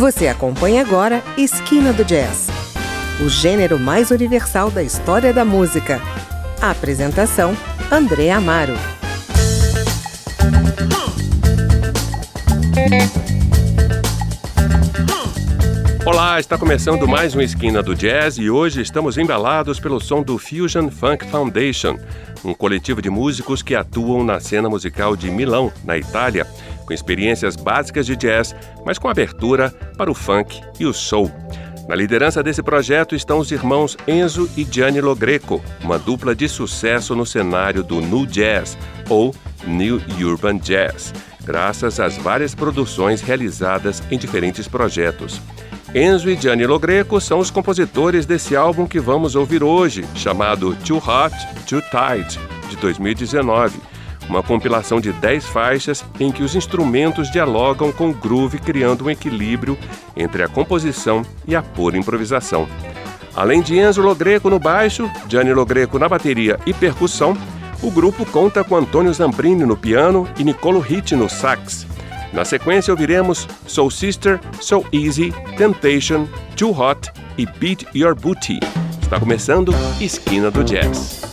Você acompanha agora Esquina do Jazz, o gênero mais universal da história da música. A apresentação: André Amaro. Olá, está começando mais uma Esquina do Jazz e hoje estamos embalados pelo som do Fusion Funk Foundation, um coletivo de músicos que atuam na cena musical de Milão, na Itália, com experiências básicas de jazz, mas com abertura para o funk e o soul. Na liderança desse projeto estão os irmãos Enzo e Gianni Logreco, uma dupla de sucesso no cenário do New Jazz ou New Urban Jazz, graças às várias produções realizadas em diferentes projetos. Enzo e Gianni Logreco são os compositores desse álbum que vamos ouvir hoje, chamado Too Hot, Too Tight, de 2019. Uma compilação de 10 faixas em que os instrumentos dialogam com o groove, criando um equilíbrio entre a composição e a pura improvisação. Além de Enzo Logreco no baixo, Gianni Logreco na bateria e percussão, o grupo conta com Antônio Zambrini no piano e Nicolo Ritt no sax. Na sequência, ouviremos Soul Sister, So Easy, Temptation, Too Hot e Beat Your Booty. Está começando Esquina do Jazz.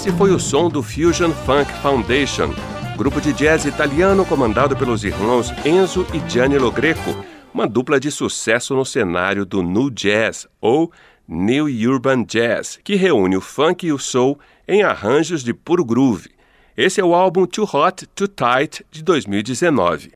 Esse foi o som do Fusion Funk Foundation, grupo de jazz italiano comandado pelos irmãos Enzo e Gianni Logreco, uma dupla de sucesso no cenário do New Jazz ou New Urban Jazz, que reúne o funk e o soul em arranjos de puro groove. Esse é o álbum Too Hot, Too Tight de 2019.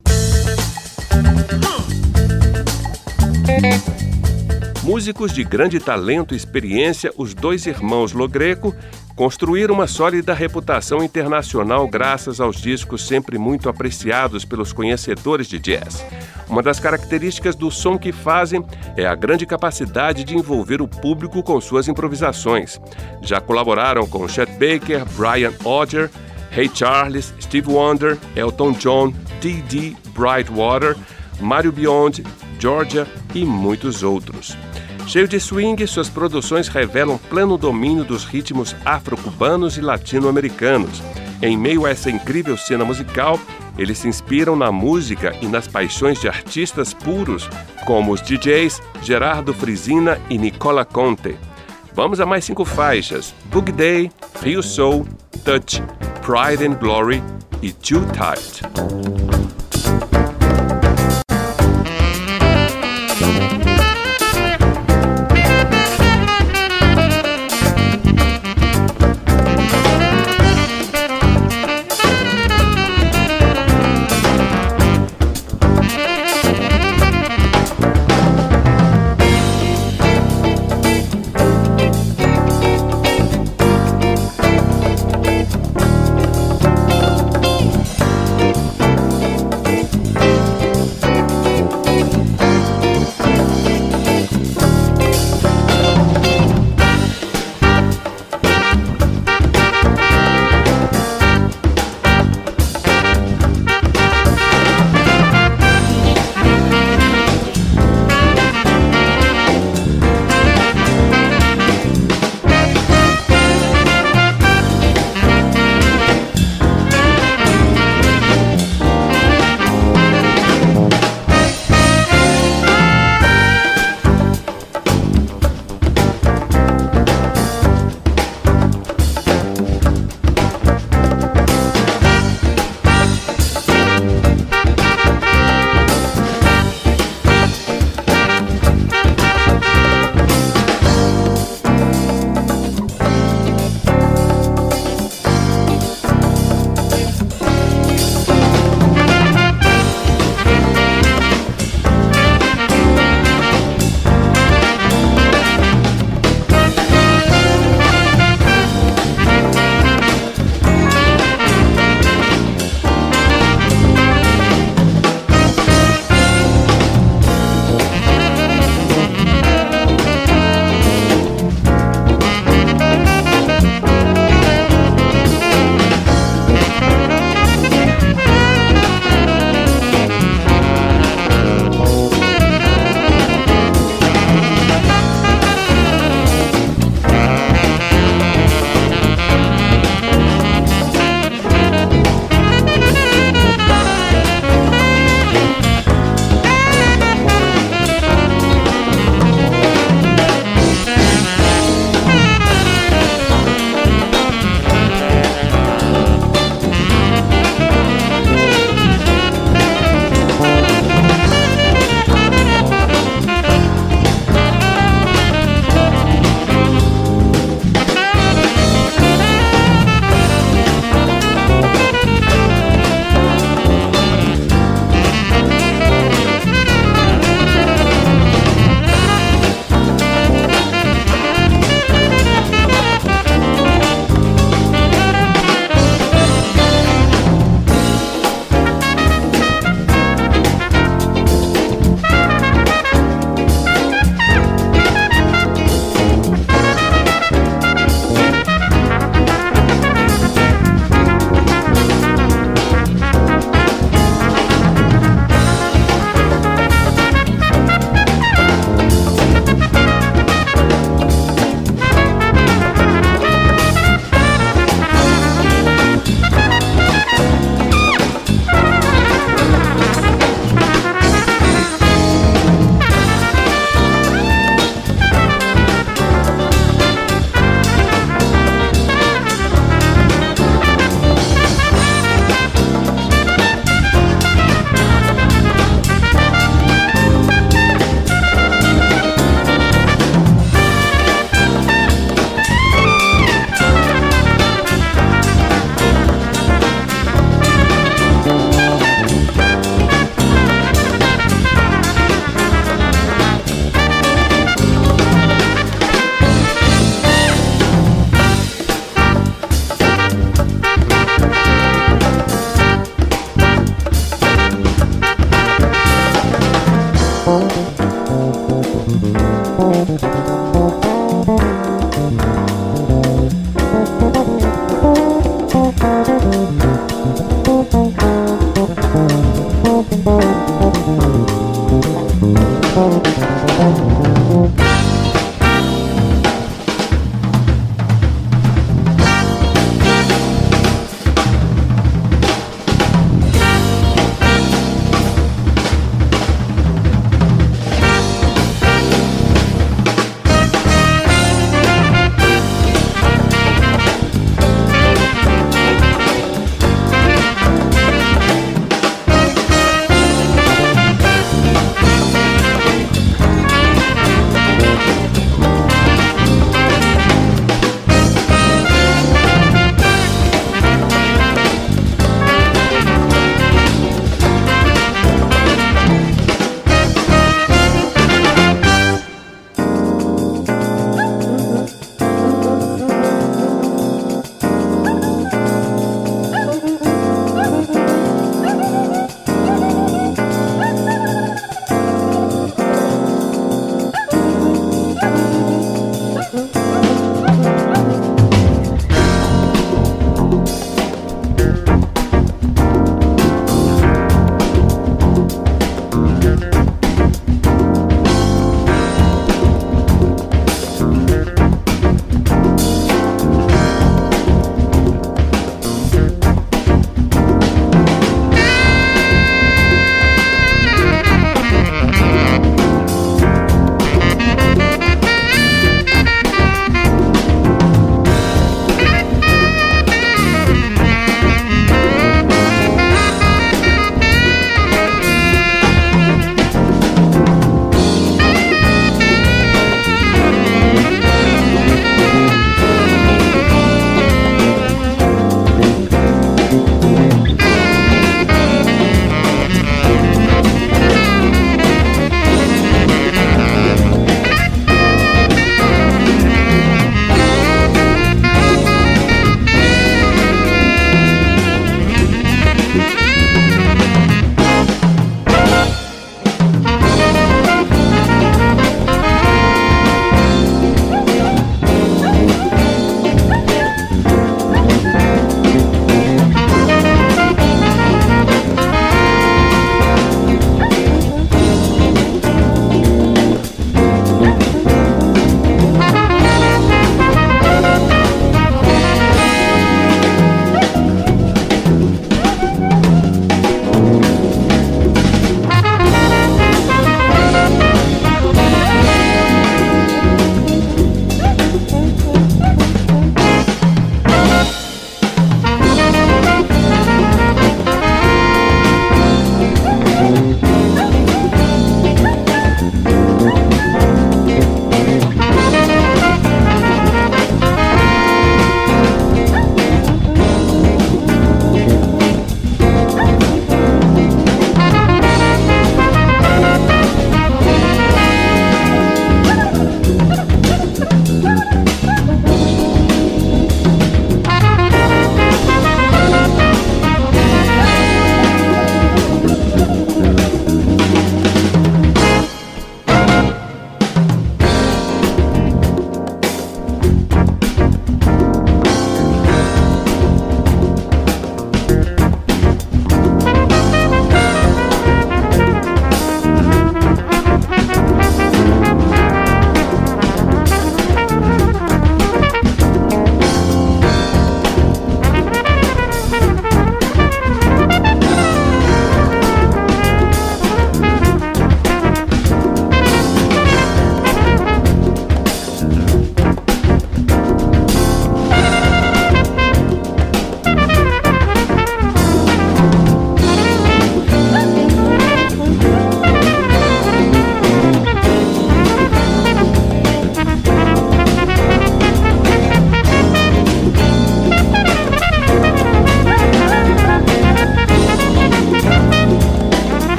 Músicos de grande talento e experiência, os dois irmãos Logreco construíram uma sólida reputação internacional graças aos discos sempre muito apreciados pelos conhecedores de jazz. Uma das características do som que fazem é a grande capacidade de envolver o público com suas improvisações. Já colaboraram com Chet Baker, Brian Odger, Ray Charles, Steve Wonder, Elton John, Dee Brightwater, Mario Beyond, Georgia e muitos outros. Cheio de swing, suas produções revelam pleno domínio dos ritmos afro-cubanos e latino-americanos. Em meio a essa incrível cena musical, eles se inspiram na música e nas paixões de artistas puros, como os DJs Gerardo Frisina e Nicola Conte. Vamos a mais cinco faixas: Boogie Day, Rio Soul, Touch, Pride and Glory e Too Tight.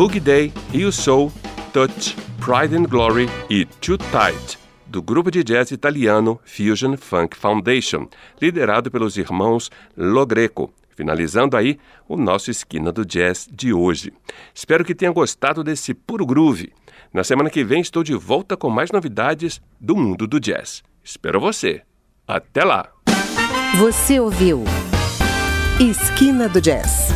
Boogie Day, You Soul, Touch, Pride and Glory e Too Tight, do grupo de jazz italiano Fusion Funk Foundation, liderado pelos irmãos Logreco. Finalizando aí o nosso Esquina do Jazz de hoje. Espero que tenha gostado desse puro groove. Na semana que vem estou de volta com mais novidades do mundo do jazz. Espero você. Até lá! Você ouviu Esquina do Jazz